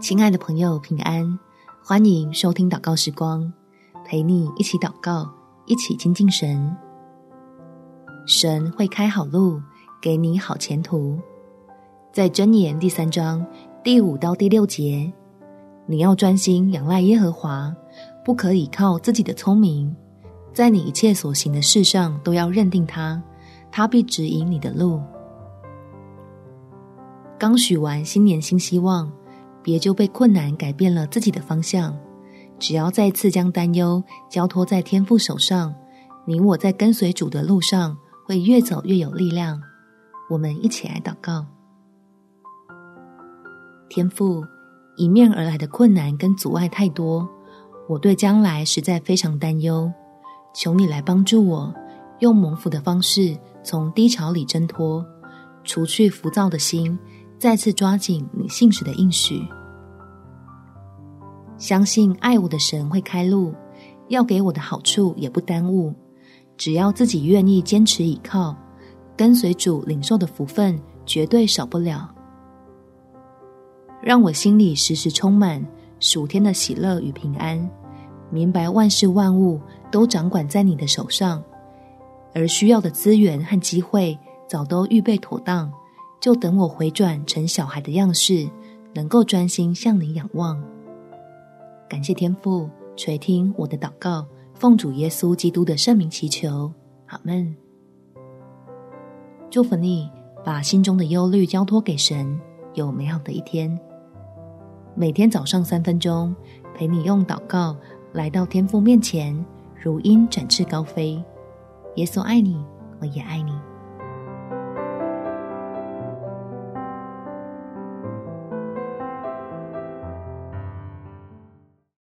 亲爱的朋友，平安！欢迎收听祷告时光，陪你一起祷告，一起亲近神。神会开好路，给你好前途。在箴言第三章第五到第六节，你要专心仰赖耶和华，不可倚靠自己的聪明，在你一切所行的事上都要认定他，他必指引你的路。刚许完新年新希望。别就被困难改变了自己的方向。只要再次将担忧交托在天父手上，你我在跟随主的路上会越走越有力量。我们一起来祷告：天父，迎面而来的困难跟阻碍太多，我对将来实在非常担忧。求你来帮助我，用蒙福的方式从低潮里挣脱，除去浮躁的心。再次抓紧你信实的应许，相信爱我的神会开路，要给我的好处也不耽误。只要自己愿意坚持倚靠，跟随主领受的福分绝对少不了。让我心里时时充满属天的喜乐与平安，明白万事万物都掌管在你的手上，而需要的资源和机会早都预备妥当。就等我回转成小孩的样式，能够专心向你仰望。感谢天父垂听我的祷告，奉主耶稣基督的圣名祈求，阿门。祝福你，把心中的忧虑交托给神，有美好的一天。每天早上三分钟，陪你用祷告来到天父面前，如鹰展翅高飞。耶稣爱你，我也爱你。